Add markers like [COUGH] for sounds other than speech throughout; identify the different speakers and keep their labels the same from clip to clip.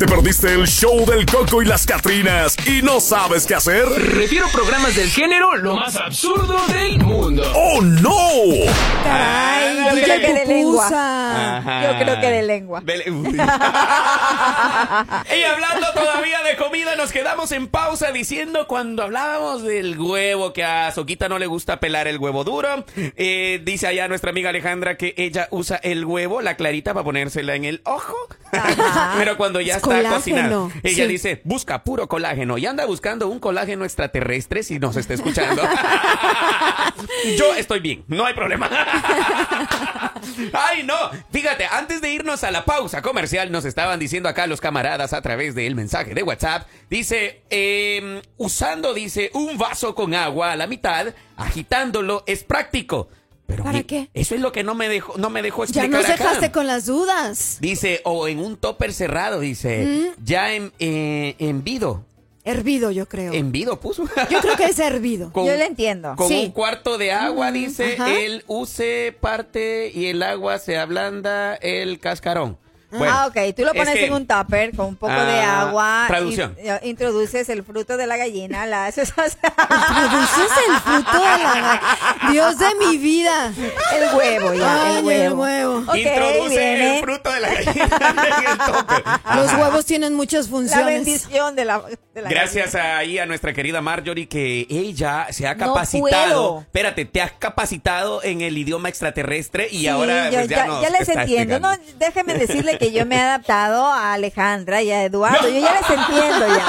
Speaker 1: ¿Te perdiste el show del Coco y las Catrinas y no sabes qué hacer?
Speaker 2: Refiero programas del género lo más absurdo del mundo.
Speaker 1: ¡Oh, no!
Speaker 3: Caray,
Speaker 4: Yo creo que de lengua.
Speaker 5: Ajá.
Speaker 4: Yo creo que de lengua.
Speaker 5: De- y hablando todavía de comida, nos quedamos en pausa diciendo cuando hablábamos del huevo, que a Soquita no le gusta pelar el huevo duro. Eh, dice allá nuestra amiga Alejandra que ella usa el huevo, la clarita, para ponérsela en el ojo. Pero cuando ya
Speaker 3: Es
Speaker 5: está cocinado, ella
Speaker 3: sí.
Speaker 5: dice, busca puro colágeno y anda buscando un colágeno extraterrestre si nos está escuchando. [LAUGHS] Yo estoy bien, no hay problema. Ay, no. Fíjate, antes de irnos a la pausa comercial, nos estaban diciendo acá los camaradas a través del mensaje de WhatsApp. Dice, eh, usando, dice, un vaso con agua a la mitad, agitándolo, es práctico. Pero
Speaker 3: ¿Para
Speaker 5: mi-
Speaker 3: qué?
Speaker 5: Eso es lo que no me dejó, no me dejó
Speaker 3: Ya
Speaker 5: explicar
Speaker 3: nos
Speaker 5: acá.
Speaker 3: dejaste con las dudas.
Speaker 5: Dice, o en un topper cerrado, dice, ya en, eh, en vido.
Speaker 3: Hervido, yo creo.
Speaker 5: En vido puso.
Speaker 3: Yo creo que es [LAUGHS] hervido.
Speaker 5: Con-
Speaker 4: Yo lo entiendo.
Speaker 5: Con
Speaker 3: Sí.
Speaker 5: un cuarto de agua, dice,
Speaker 3: ajá.
Speaker 5: él use parte y el agua se ablanda el cascarón. Bueno,
Speaker 4: ah, ok. Tú lo
Speaker 5: es
Speaker 4: pones
Speaker 5: que-
Speaker 4: en un tupper con un poco de
Speaker 5: Ah,
Speaker 4: agua.
Speaker 5: traducción.
Speaker 4: y- y introduces el fruto de la gallina, la haces
Speaker 3: Produces el fruto de la... Dios de mi vida.
Speaker 4: el huevo ya,
Speaker 3: Ay,
Speaker 4: el huevo.
Speaker 3: el huevo.
Speaker 4: Ok,
Speaker 5: Introduce
Speaker 4: viene
Speaker 5: el fruto de la gallina en el.
Speaker 3: Los huevos tienen muchas
Speaker 4: la
Speaker 3: funciones.
Speaker 4: bendición de la, de la
Speaker 5: Gracias
Speaker 4: gallina.
Speaker 5: ahí a nuestra querida Marjorie que ella se ha
Speaker 4: No
Speaker 5: capacitado.
Speaker 4: puedo.
Speaker 5: Espérate, te has capacitado en el idioma extraterrestre y
Speaker 4: Sí,
Speaker 5: ahora
Speaker 4: yo-
Speaker 5: pues, ya,
Speaker 4: ya,
Speaker 5: nos
Speaker 4: ya les entiendo. No, déjeme decirle que yo me he [LAUGHS] adaptado a Alejandra y a Eduardo. Yo ya les [LAUGHS] entiendo ya.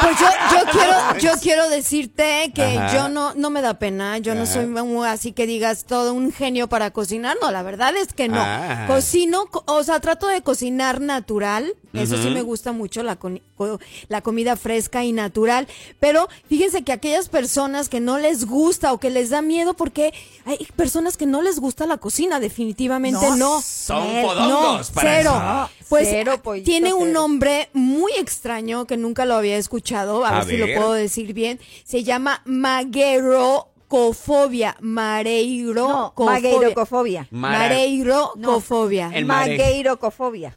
Speaker 3: Pues yo, yo quiero, [LAUGHS] yo quiero decirte que
Speaker 5: Ajá.
Speaker 3: yo no, no me da pena, yo no soy así que digas todo un genio para cocinar, no, la verdad es que no.
Speaker 5: Ah.
Speaker 3: Cocino, co- o sea, trato de cocinar natural, eso sí me gusta mucho, la, la comida fresca y natural, pero fíjense que aquellas personas que no les gusta o que les da miedo, porque hay personas que no les gusta la cocina, definitivamente
Speaker 4: No,
Speaker 3: no.
Speaker 5: Son
Speaker 3: No,
Speaker 5: para
Speaker 3: cero.
Speaker 5: eso.
Speaker 3: Pues
Speaker 4: Cero, pollito,
Speaker 3: tiene un
Speaker 4: cero.
Speaker 3: nombre muy extraño que nunca lo había escuchado, a,
Speaker 5: A
Speaker 3: ver, si
Speaker 5: ver.
Speaker 3: lo puedo decir bien. Se llama magueirocofobia, mareiro
Speaker 4: No, magueirocofobia.
Speaker 5: Mara-
Speaker 3: Mareirocofobia.
Speaker 5: El mare-
Speaker 4: Magueirocofobia.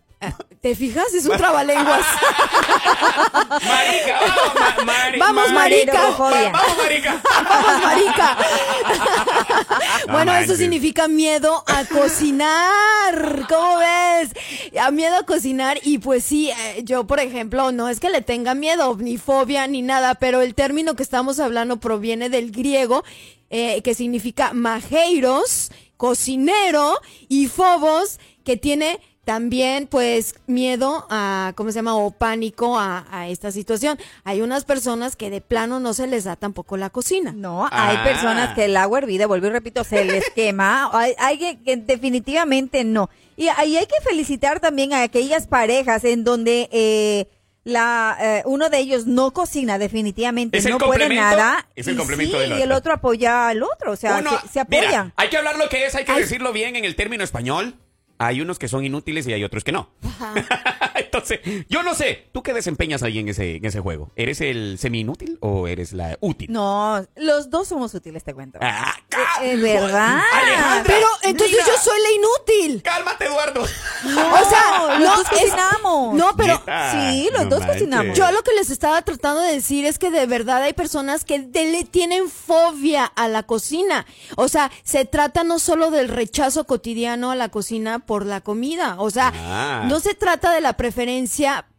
Speaker 3: ¿Te fijas? Es un trabalenguas.
Speaker 5: Marica, vamos, ma- mari-
Speaker 3: Vamos,
Speaker 5: mari-
Speaker 3: marica.
Speaker 5: Va- Vamos, marica.
Speaker 3: Vamos, marica.
Speaker 5: No
Speaker 3: bueno, eso significa miedo a cocinar. ¿Cómo ves? A miedo a cocinar. Y pues sí, eh, yo, por ejemplo, no es que le tenga miedo, ni fobia, ni nada, pero el término que estamos hablando proviene del griego, eh, que significa majeiros, cocinero, y fobos, que tiene también pues miedo a, ¿cómo se llama? O pánico a, a esta situación. Hay unas personas que de plano no se les da tampoco la cocina.
Speaker 4: No, hay
Speaker 5: Ah.
Speaker 4: personas que el agua hervida, vuelvo y repito, se les [LAUGHS] quema. Hay, hay que, que definitivamente no. Y ahí hay que felicitar también a aquellas parejas en donde eh, la eh, uno de ellos no cocina definitivamente,
Speaker 5: Es el
Speaker 4: no puede nada.
Speaker 5: es el
Speaker 4: y
Speaker 5: complemento
Speaker 4: sí,
Speaker 5: del
Speaker 4: y el
Speaker 5: otro.
Speaker 4: apoya al otro, o sea,
Speaker 5: Uno-
Speaker 4: se, se
Speaker 5: mira,
Speaker 4: apoyan.
Speaker 5: hay que hablar lo que es, hay que
Speaker 3: Ay.
Speaker 5: decirlo bien en el término español. Hay unos que son inútiles y hay otros que no. Yo no sé, ¿tú qué desempeñas ahí en ese, en ese juego? ¿Eres el semi-inútil o eres la útil?
Speaker 4: No, los dos somos útiles, te cuento.
Speaker 5: Ah,
Speaker 4: Eh, Es verdad.
Speaker 5: Alejandra,
Speaker 3: Pero entonces
Speaker 5: mira.
Speaker 3: yo soy la inútil.
Speaker 5: Cálmate, Eduardo. [LAUGHS]
Speaker 3: o sea,
Speaker 4: los
Speaker 3: no,
Speaker 4: dos cocinamos.
Speaker 3: no, pero
Speaker 5: Neta,
Speaker 4: sí, los
Speaker 5: no
Speaker 4: dos
Speaker 5: manches.
Speaker 4: cocinamos.
Speaker 3: yo lo que les estaba tratando de decir es que de verdad hay personas que le tienen fobia a la cocina. O sea, se trata no solo del rechazo cotidiano a la cocina por la comida. O sea,
Speaker 5: Ah.
Speaker 3: no se trata de la preferencia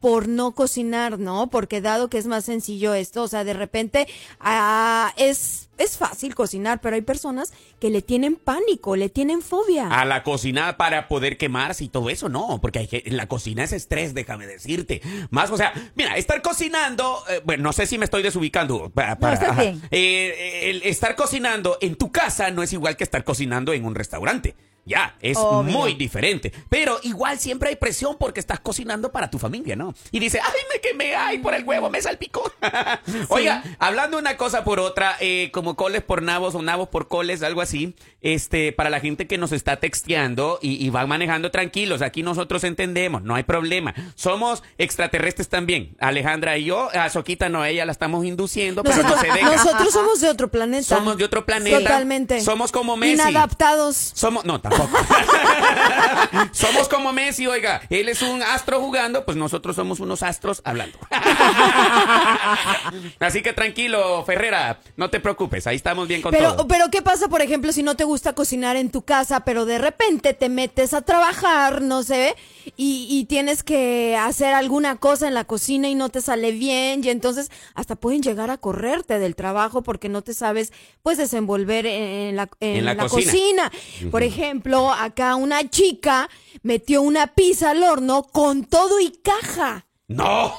Speaker 3: por no cocinar, ¿no? Porque dado que es más sencillo esto, o sea, de repente ah, es, es fácil cocinar, pero hay personas que le tienen pánico, le tienen fobia.
Speaker 5: A la cocina para poder quemarse y todo eso, no, porque hay que, la cocina es estrés, déjame decirte. Más, o sea, mira, estar cocinando, eh, bueno, no sé si me estoy desubicando. Para,
Speaker 4: bien.
Speaker 5: Eh, el estar cocinando en tu casa no es igual que estar cocinando en un restaurante. Ya, es
Speaker 4: Obvio.
Speaker 5: muy diferente. Pero igual siempre hay presión porque estás cocinando para tu familia, ¿no? Y dice, ay, me quemé, ay, por el huevo, me salpicó. [LAUGHS] Oiga, hablando una cosa por otra, eh, como coles por nabos o nabos por coles, algo así, este, para la gente que nos está texteando y, y van manejando tranquilos, aquí nosotros entendemos, no hay problema. Somos extraterrestres también. Alejandra y yo, a Soquita no, ella la estamos induciendo, pero no
Speaker 3: Nosotros,
Speaker 5: se [LAUGHS] deja.
Speaker 3: nosotros somos de otro planeta.
Speaker 5: Somos de otro planeta.
Speaker 3: Totalmente.
Speaker 5: Somos como Messi.
Speaker 3: Inadaptados.
Speaker 5: Somos, no, tampoco. [LAUGHS] somos como Messi, oiga. Él es un astro jugando, pues nosotros somos unos astros hablando. [LAUGHS] Así que tranquilo, Ferrera, no te preocupes, ahí estamos bien con
Speaker 3: Pero,
Speaker 5: todo.
Speaker 3: pero ¿qué pasa, por ejemplo, si no te gusta cocinar en tu casa, pero de repente te metes a trabajar, no sé, y, y tienes que hacer alguna cosa en la cocina y no te sale bien, y entonces hasta pueden llegar a correrte del trabajo porque no te sabes, pues, desenvolver en la, en
Speaker 5: En la
Speaker 3: la
Speaker 5: cocina.
Speaker 3: cocina. Por ejemplo, acá una chica metió una pizza al horno con todo y caja.
Speaker 5: ¡No!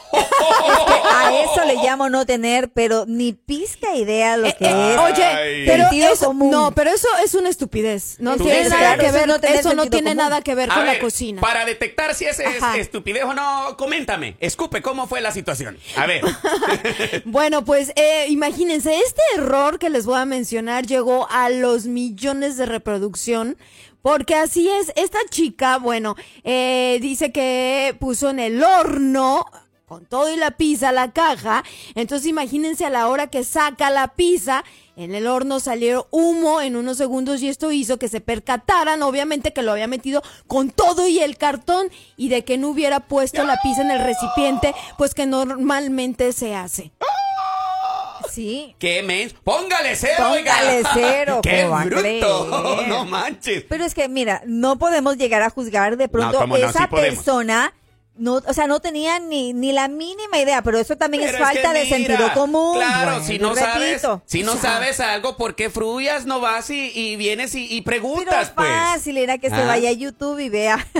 Speaker 4: A eso le llamo no tener, pero ni pizca idea lo
Speaker 3: Eh,
Speaker 4: que
Speaker 3: eh,
Speaker 4: es.
Speaker 3: oye, pero
Speaker 4: Sentido
Speaker 3: eso,
Speaker 4: común.
Speaker 3: no, pero eso es una estupidez. No tiene
Speaker 5: dices,
Speaker 3: nada
Speaker 5: claro,
Speaker 3: que
Speaker 4: eso
Speaker 3: ver,
Speaker 4: no tiene
Speaker 3: eso no tiene
Speaker 4: común.
Speaker 3: nada que ver
Speaker 5: A
Speaker 3: con
Speaker 5: ver,
Speaker 3: la cocina.
Speaker 5: Para detectar si ese es
Speaker 3: Ajá.
Speaker 5: estupidez o no, coméntame. Escupe, ¿cómo fue la situación? A ver. [LAUGHS]
Speaker 3: Bueno, pues eh, imagínense, este error que les voy a mencionar llegó a los millones de reproducción. Porque así es, esta chica, bueno, eh, dice que puso en el horno con todo y la pizza la caja. Entonces imagínense a la hora que saca la pizza, en el horno salió humo en unos segundos y esto hizo que se percataran, obviamente que lo había metido con todo y el cartón y de que no hubiera puesto la pizza en el recipiente, pues que normalmente se hace.
Speaker 4: Sí.
Speaker 5: ¿Qué mens? Póngale cero,
Speaker 4: Póngale
Speaker 5: oiga.
Speaker 4: cero, [LAUGHS]
Speaker 5: ¡Qué
Speaker 4: ¿cómo va a
Speaker 5: bruto! [LAUGHS] No manches.
Speaker 4: Pero es que, mira, no podemos llegar a juzgar de pronto
Speaker 5: no,
Speaker 4: esa
Speaker 5: sí
Speaker 4: persona. No, o sea, no tenía ni, ni la mínima idea, pero eso también
Speaker 5: Pero
Speaker 4: es falta
Speaker 5: que
Speaker 4: de
Speaker 5: mira,
Speaker 4: sentido común.
Speaker 5: Claro,
Speaker 4: Bueno,
Speaker 5: si no sabes,
Speaker 4: repito.
Speaker 5: si no
Speaker 4: O sea,
Speaker 5: sabes algo, ¿por qué frullas? No vas y, y vienes y, y
Speaker 4: Pero
Speaker 5: preguntas, pues.
Speaker 4: fácil era que se
Speaker 5: Ah.
Speaker 4: vaya a YouTube y vea [LAUGHS]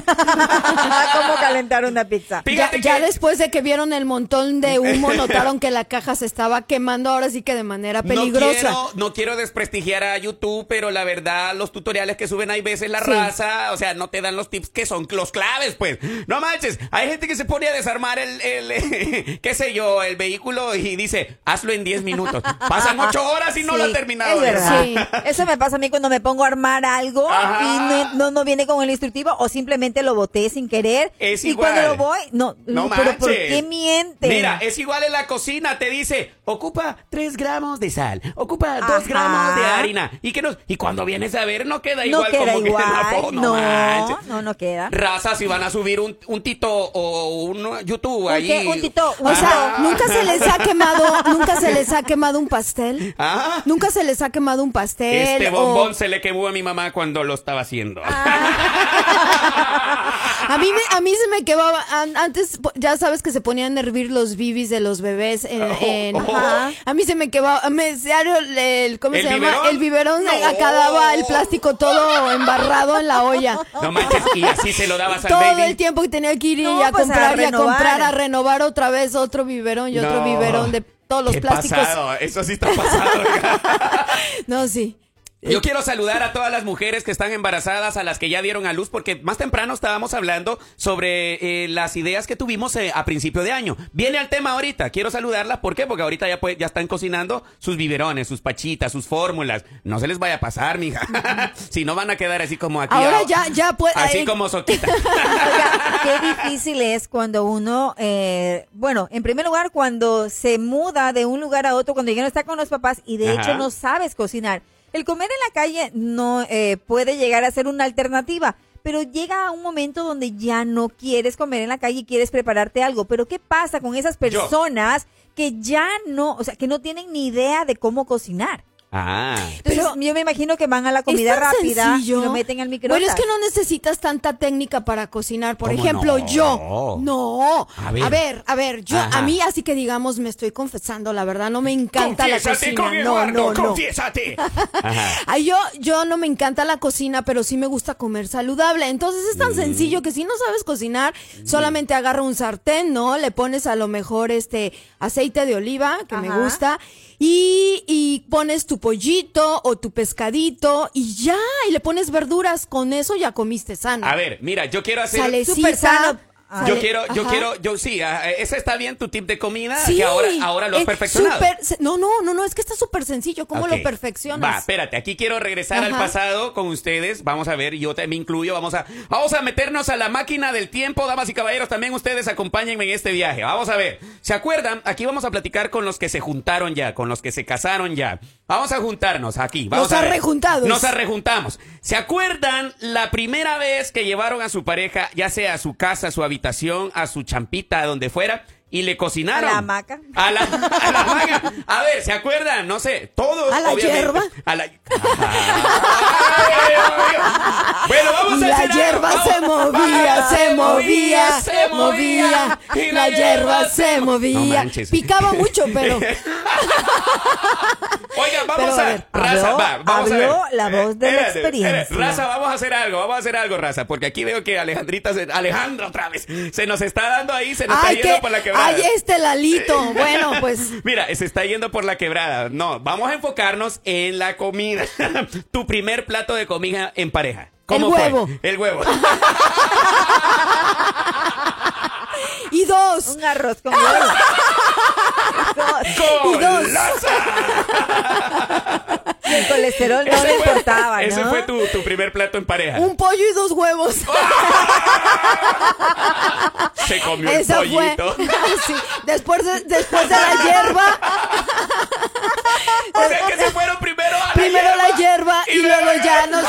Speaker 4: cómo calentar una pizza.
Speaker 3: Ya, después de que vieron el montón de humo, [LAUGHS] notaron que la caja se estaba quemando ahora sí que de manera peligrosa.
Speaker 5: No quiero, no quiero desprestigiar a YouTube, pero la verdad, los tutoriales que suben hay veces la
Speaker 3: Sí.
Speaker 5: raza, o sea, no te dan los tips que son los claves, pues. No manches, hay gente que se pone a desarmar el, el [LAUGHS] qué sé yo, el vehículo y dice, hazlo en 10 minutos. Pasan 8 horas y no
Speaker 4: Sí,
Speaker 5: lo ha terminado.
Speaker 4: Es verdad.
Speaker 3: Sí.
Speaker 4: Eso me pasa a mí cuando me pongo a armar algo
Speaker 5: Ajá.
Speaker 4: y no, no, no viene con el instructivo o simplemente lo boté sin querer.
Speaker 5: Es
Speaker 4: y
Speaker 5: igual.
Speaker 4: cuando lo voy, no,
Speaker 5: No
Speaker 4: pero ¿por
Speaker 5: manches.
Speaker 4: qué miente?
Speaker 5: Mira, es igual en la cocina, te dice, ocupa 3 gramos de sal, ocupa 2
Speaker 4: Ajá.
Speaker 5: gramos de harina. Y que no, y cuando vienes a ver, no queda
Speaker 4: no
Speaker 5: igual
Speaker 4: queda
Speaker 5: como [LAUGHS]
Speaker 4: igual.
Speaker 5: que
Speaker 4: no,
Speaker 5: manches.
Speaker 4: no, no queda.
Speaker 5: Raza, si van a subir un, un tito o un YouTube
Speaker 4: ¿Un
Speaker 5: ahí.
Speaker 4: qué? Un tito,
Speaker 3: O sea, nunca se les ha quemado, nunca se les ha quemado un pastel.
Speaker 5: Ah.
Speaker 3: Nunca se les ha quemado un pastel.
Speaker 5: Este
Speaker 3: o-
Speaker 5: bombón se le quemó a mi mamá cuando lo estaba haciendo.
Speaker 3: A mí, me- a mí se me quemaba, an- antes ya sabes que se ponían a hervir los bibis de los bebés en,
Speaker 5: Oh,
Speaker 3: en-
Speaker 5: oh.
Speaker 3: ajá. a mí se me quemaba, me, el, ¿cómo
Speaker 5: ¿El
Speaker 3: se llama?
Speaker 5: biberón?
Speaker 3: El biberón,
Speaker 5: No.
Speaker 3: acá daba el plástico todo embarrado en la olla.
Speaker 5: No manches, y así se lo dabas al
Speaker 3: Todo
Speaker 5: baby.
Speaker 3: el tiempo que tenía que ir y
Speaker 4: No,
Speaker 3: a
Speaker 4: pues, a
Speaker 3: comprar y a
Speaker 4: renovar.
Speaker 3: comprar, a renovar otra vez otro biberón y otro
Speaker 5: No.
Speaker 3: biberón de todos los
Speaker 5: Qué
Speaker 3: plásticos.
Speaker 5: pasado, eso sí está pasado. [LAUGHS]
Speaker 3: No, sí.
Speaker 5: Yo quiero saludar a todas las mujeres que están embarazadas, a las que ya dieron a luz, porque más temprano estábamos hablando sobre eh, las ideas que tuvimos eh, a principio de año. Viene al tema ahorita, quiero saludarlas, ¿por qué? Porque ahorita ya, pues, ya están cocinando sus biberones, sus pachitas, sus fórmulas. No se les vaya a pasar, mija. [LAUGHS] si no van a quedar así como aquí.
Speaker 3: Ahora
Speaker 5: ah,
Speaker 3: ya, ya puede.
Speaker 5: Así
Speaker 3: eh,
Speaker 5: como [LAUGHS] Soquita.
Speaker 4: Oiga, qué difícil es cuando uno, eh, bueno, en primer lugar, cuando se muda de un lugar a otro, cuando ya no está con los papás y de
Speaker 5: Ajá.
Speaker 4: hecho no sabes cocinar. El comer en la calle no eh, puede llegar a ser una alternativa, pero llega a un momento donde ya no quieres comer en la calle y quieres prepararte algo. Pero ¿qué pasa con esas personas que ya no, o sea, que no tienen ni idea de cómo cocinar?
Speaker 5: Ah.
Speaker 4: Entonces,
Speaker 3: Pero
Speaker 4: yo me imagino que van a la comida rápida
Speaker 3: sencillo.
Speaker 4: y lo meten al microondas.
Speaker 3: Bueno, es que no necesitas tanta técnica para cocinar. Por
Speaker 5: ¿Cómo
Speaker 3: ejemplo,
Speaker 5: no?
Speaker 3: yo. No.
Speaker 5: A
Speaker 3: A
Speaker 5: ver.
Speaker 3: ver. a ver, yo,
Speaker 5: Ajá.
Speaker 3: a mí así que digamos, me estoy confesando, la verdad, no me encanta la
Speaker 5: Confiésate
Speaker 3: cocina.
Speaker 5: con
Speaker 3: no,
Speaker 5: Eduardo,
Speaker 3: no, no.
Speaker 5: confiésate. [LAUGHS] Ajá.
Speaker 3: Ay, yo, yo no me encanta la cocina, pero sí me gusta comer saludable. Entonces es tan
Speaker 5: Mm.
Speaker 3: sencillo que si no sabes cocinar, solamente agarra un sartén, ¿no? Le pones a lo mejor este aceite de oliva, que me gusta, y, y pones tu pollito o tu pescadito y ya, y le pones verduras. Con eso ya comiste sano.
Speaker 5: A ver, mira, yo quiero hacer...
Speaker 3: Salecita.
Speaker 4: Sano.
Speaker 3: sale-
Speaker 5: Yo quiero, yo
Speaker 3: Ajá.
Speaker 5: quiero, yo sí, ah, ese está bien tu tip de comida
Speaker 3: Sí,
Speaker 5: que ahora, ahora lo has
Speaker 3: es
Speaker 5: perfeccionado.
Speaker 3: no, no, no, no, es que está súper sencillo. ¿Cómo lo perfeccionas?
Speaker 5: Va, espérate, aquí quiero regresar al pasado con ustedes. Vamos a ver, yo también incluyo, vamos a, vamos a meternos a la máquina del tiempo, damas y caballeros. También ustedes acompáñenme en este viaje. Vamos a ver. ¿Se acuerdan? Aquí vamos a platicar con los que se juntaron ya, con los que se casaron ya. Vamos a juntarnos aquí. Vamos
Speaker 3: Nos arrejuntados.
Speaker 5: Nos arrejuntamos. ¿Se acuerdan la primera vez que llevaron a su pareja, ya sea a su casa, a su habitación, a su champita, a donde fuera, y le cocinaron?
Speaker 4: A la hamaca.
Speaker 5: A la, a la hamaca. A ver, ¿se acuerdan? No sé, todos.
Speaker 3: ¿A la
Speaker 5: obviamente.
Speaker 3: hierba?
Speaker 5: A la. Ay. Bueno, vamos
Speaker 3: Y
Speaker 5: a
Speaker 3: la
Speaker 5: algo.
Speaker 3: hierba
Speaker 5: Vamos.
Speaker 3: se movía, se movía,
Speaker 5: se movía.
Speaker 3: Y la hierba se
Speaker 5: No
Speaker 3: movía.
Speaker 5: manches.
Speaker 3: Picaba mucho, pero. [LAUGHS]
Speaker 5: Oigan, vamos
Speaker 3: Pero, a
Speaker 5: a,
Speaker 3: ver,
Speaker 5: raza,
Speaker 4: habló-
Speaker 5: va, vamos a ver.
Speaker 4: habló la voz de la experiencia.
Speaker 5: Raza, vamos a hacer algo, vamos a hacer algo, raza, porque aquí veo que Alejandrita, se, Alejandra otra vez, se nos está dando ahí, se nos
Speaker 3: Ay,
Speaker 5: está yendo
Speaker 3: que.
Speaker 5: por la quebrada.
Speaker 3: Ay, este Lalito. Bueno, pues. [LAUGHS]
Speaker 5: Mira, se está yendo por la quebrada. No, vamos a enfocarnos en la comida. [LAUGHS] tu primer plato de comida en pareja. ¿Cómo
Speaker 3: El
Speaker 5: fue?
Speaker 3: huevo.
Speaker 5: El huevo. [LAUGHS]
Speaker 3: Y dos.
Speaker 4: Un arroz con huevo. [LAUGHS]
Speaker 3: Y dos.
Speaker 4: Y el colesterol no
Speaker 5: Ese
Speaker 4: le
Speaker 5: fue-
Speaker 4: importaba, ¿no?
Speaker 5: Ese fue tu, tu primer plato en pareja.
Speaker 3: Un pollo y dos huevos. [LAUGHS]
Speaker 5: Se comió el
Speaker 3: fue.
Speaker 5: pollito. [LAUGHS]
Speaker 3: Sí. Después de, después de la hierba,
Speaker 5: O sea que se fueron primero a la
Speaker 3: primero la hierba y luego ya nos.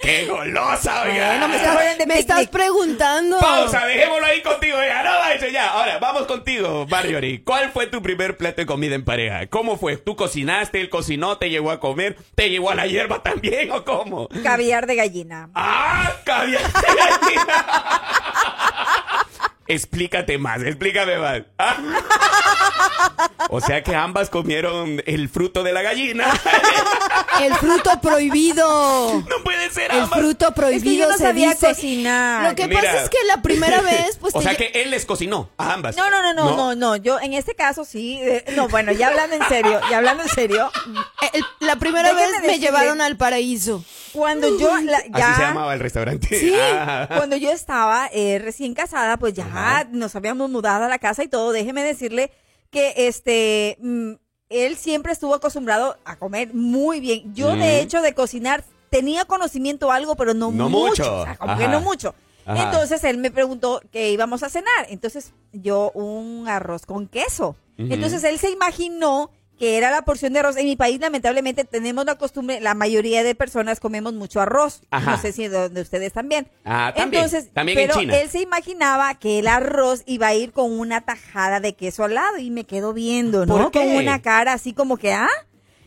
Speaker 5: ¡Qué golosa, oiga!
Speaker 3: Bueno, me estás, me estás preguntando.
Speaker 5: Pausa, dejémoslo ahí contigo, oiga. No, eso ya. Ahora, vamos contigo, Marjorie. ¿Cuál fue tu primer plato de comida en pareja? ¿Cómo fue? ¿Tú cocinaste, él cocinó, te llevó a comer, te llevó a la hierba también o cómo?
Speaker 4: Caviar de gallina.
Speaker 5: ¡Ah, caviar de gallina! [LAUGHS] Explícate más, explícame más. Ah. O sea que ambas comieron el fruto de la gallina. [LAUGHS]
Speaker 3: El fruto prohibido.
Speaker 5: No puede ser
Speaker 3: El fruto prohibido
Speaker 4: yo no
Speaker 3: se
Speaker 4: sabía
Speaker 3: dice.
Speaker 4: cocinar.
Speaker 3: Lo que
Speaker 5: Mira.
Speaker 3: pasa es que la primera [LAUGHS] vez, pues
Speaker 5: o sea que él les cocinó a ambas.
Speaker 4: No, no, no, no, no, no. Yo en este caso sí. eh, no, bueno, ya hablando en serio, ya hablando en serio.
Speaker 3: el- la primera vez me
Speaker 4: decirle-
Speaker 3: llevaron al paraíso.
Speaker 4: Cuando yo la- ya.
Speaker 5: Así se llamaba el restaurante.
Speaker 4: Sí,
Speaker 5: Ah.
Speaker 4: cuando yo estaba eh, recién casada, pues ya
Speaker 5: Ajá.
Speaker 4: nos habíamos mudado a la casa y todo. Déjeme decirle que este mm, él siempre estuvo acostumbrado a comer muy bien. Yo,
Speaker 5: Mm.
Speaker 4: de hecho, de cocinar tenía conocimiento algo, pero no,
Speaker 5: No
Speaker 4: mucho.
Speaker 5: mucho.
Speaker 4: O sea, como
Speaker 5: Ajá.
Speaker 4: que no mucho.
Speaker 5: Ajá.
Speaker 4: Entonces él me preguntó qué íbamos a cenar. Entonces yo un arroz con queso. Entonces él se imaginó que era la porción de arroz. En mi país, lamentablemente, tenemos la costumbre, la mayoría de personas comemos mucho arroz.
Speaker 5: Ajá.
Speaker 4: No sé si donde ustedes también.
Speaker 5: Ah, también.
Speaker 4: Entonces,
Speaker 5: También en
Speaker 4: pero
Speaker 5: China.
Speaker 4: él se imaginaba que el arroz iba a ir con una tajada de queso al lado y me quedó viendo, ¿no?
Speaker 5: ¿Por qué?
Speaker 4: Con una cara así como que, ¿ah?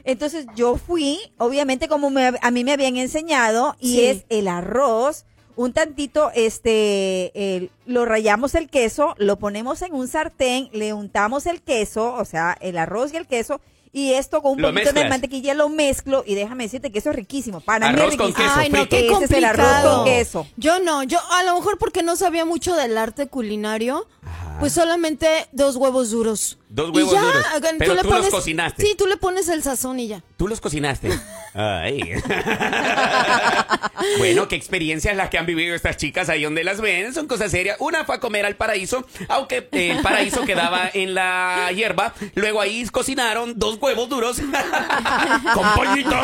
Speaker 4: Entonces yo fui, obviamente como me- a mí me habían enseñado, y
Speaker 3: Sí.
Speaker 4: es el arroz, un tantito, este, el- lo rayamos el queso, lo ponemos en un sartén, le untamos el queso, o sea, el arroz y el queso, y esto con un
Speaker 5: Lo
Speaker 4: poquito de mantequilla lo mezclo, y déjame decirte que eso es riquísimo. Para mí
Speaker 5: Arroz
Speaker 4: es
Speaker 5: con
Speaker 4: riquísimo.
Speaker 5: queso
Speaker 3: Ay, no, qué
Speaker 4: Ese es el
Speaker 3: complicado.
Speaker 4: arroz con queso.
Speaker 3: Yo no, yo a lo mejor porque no sabía mucho del arte culinario, pues solamente dos huevos duros.
Speaker 5: Dos
Speaker 3: Y
Speaker 5: huevos
Speaker 3: ya,
Speaker 5: duros. Pero
Speaker 3: le
Speaker 5: tú los cocinaste.
Speaker 3: Sí, tú le pones el sazón y ya.
Speaker 5: Tú los cocinaste. [LAUGHS] Ay. [LAUGHS] bueno, qué experiencias las que han vivido estas chicas ahí donde las ven. Son cosas serias. Una fue a comer al paraíso, aunque eh, el paraíso quedaba [LAUGHS] en la hierba. Luego ahí cocinaron dos huevos duros con pollito.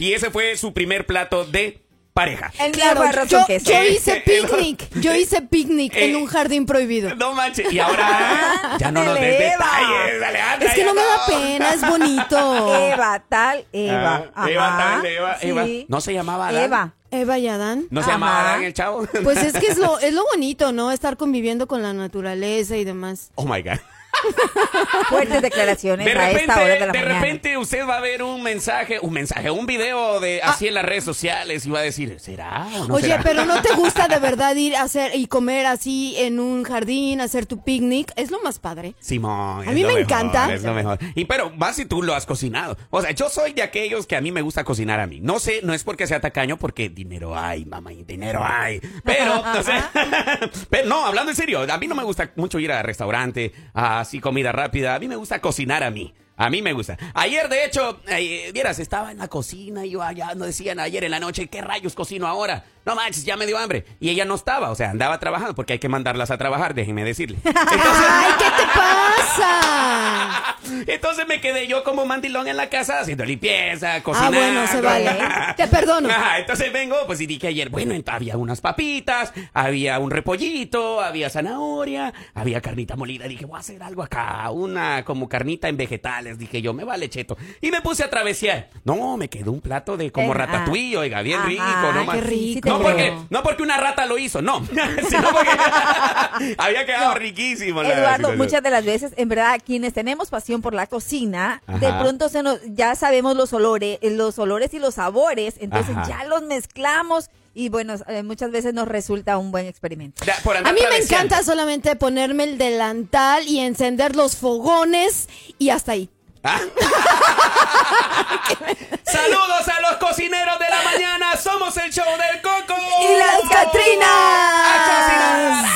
Speaker 5: y ese fue su primer plato de pareja.
Speaker 4: Mío
Speaker 3: Claro,
Speaker 4: arroz
Speaker 3: yo,
Speaker 4: con queso.
Speaker 3: yo
Speaker 5: Eh,
Speaker 3: hice [LAUGHS]
Speaker 5: eh,
Speaker 3: picnic, yo hice picnic
Speaker 5: eh,
Speaker 3: en un jardín prohibido.
Speaker 5: No manches. Y ahora [LAUGHS] ya no nos des
Speaker 4: Eva.
Speaker 5: detalles, Alejandra.
Speaker 3: Es que no me da pena, es bonito. [LAUGHS]
Speaker 4: Eva, tal, Eva.
Speaker 5: Ah, Eva, tal, Eva,
Speaker 4: Sí.
Speaker 5: Eva. ¿No se llamaba Adán?
Speaker 4: Eva.
Speaker 3: Eva y Adán.
Speaker 5: ¿No se llamaba Adán el chavo?
Speaker 3: Pues es que es lo, es lo bonito, ¿no? Estar conviviendo con la naturaleza y demás.
Speaker 5: Oh my God.
Speaker 4: Fuertes declaraciones
Speaker 5: De
Speaker 4: a esta hora
Speaker 5: repente,
Speaker 4: de la
Speaker 5: de
Speaker 4: mañana.
Speaker 5: repente usted va a ver un mensaje, un mensaje, un video de así en las redes sociales y va a decir, ¿será o no
Speaker 3: Oye,
Speaker 5: será?
Speaker 3: pero ¿no te gusta de [LAUGHS] verdad ir a hacer y comer así en un jardín, hacer tu picnic? Es lo más padre.
Speaker 5: Simón,
Speaker 3: A mí me
Speaker 5: mejor,
Speaker 3: encanta.
Speaker 5: Es lo mejor. Y pero más si tú lo has cocinado. O sea, yo soy de aquellos que a mí me gusta cocinar a mí. No sé, no es porque sea tacaño, porque dinero hay, mamá, y dinero hay. Pero, no sé. [LAUGHS] pero no, hablando en serio, a mí no me gusta mucho ir a restaurante, a así comida rápida. A mí me gusta cocinar a mí. A mí me gusta. Ayer, de hecho, eh, vieras, estaba en la cocina y yo allá no decían ayer en la noche, ¿qué rayos cocino ahora? No manches, ya me dio hambre. Y ella no estaba, o sea, andaba trabajando porque hay que mandarlas a trabajar, déjenme decirle.
Speaker 3: ¡Ay, qué te pasa! [LAUGHS]
Speaker 5: Entonces me quedé yo como mandilón en la casa haciendo limpieza,
Speaker 3: Ah,
Speaker 5: cocinando.
Speaker 3: bueno, se vale. [LAUGHS] Te perdono.
Speaker 5: Ajá, entonces vengo, pues y dije ayer, bueno, había unas papitas, había un repollito, había zanahoria, había carnita molida. Dije, voy a hacer algo acá, una como carnita en vegetales. les dije yo, me vale cheto. Y me puse a travesear. No, me quedó un plato de como
Speaker 4: Eh,
Speaker 5: ratatouille,
Speaker 4: ah.
Speaker 5: oiga, bien rico,
Speaker 4: qué
Speaker 5: no más.
Speaker 3: rico.
Speaker 5: No porque, no porque una rata lo hizo, no. [LAUGHS] [LAUGHS] sino porque [LAUGHS] había quedado riquísimo. la
Speaker 4: Eduardo, muchas de las veces, en verdad, quienes tenemos pasión por la cocina, de pronto se nos, ya sabemos los olores, eh, los olores y los sabores, entonces
Speaker 5: Ajá.
Speaker 4: ya los mezclamos y bueno, eh, muchas veces nos resulta un buen experimento.
Speaker 5: Ya,
Speaker 3: A mí me encanta solamente ponerme el delantal y encender los fogones y hasta ahí. [LAUGHS]
Speaker 5: Saludos a los cocineros de la mañana. Somos el show del Coco.
Speaker 3: ¡Y las Catrinas!
Speaker 5: A cocinar.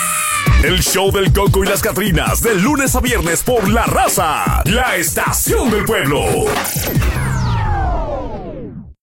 Speaker 1: El show del Coco y las Catrinas, de lunes a viernes por La Raza, la estación del pueblo.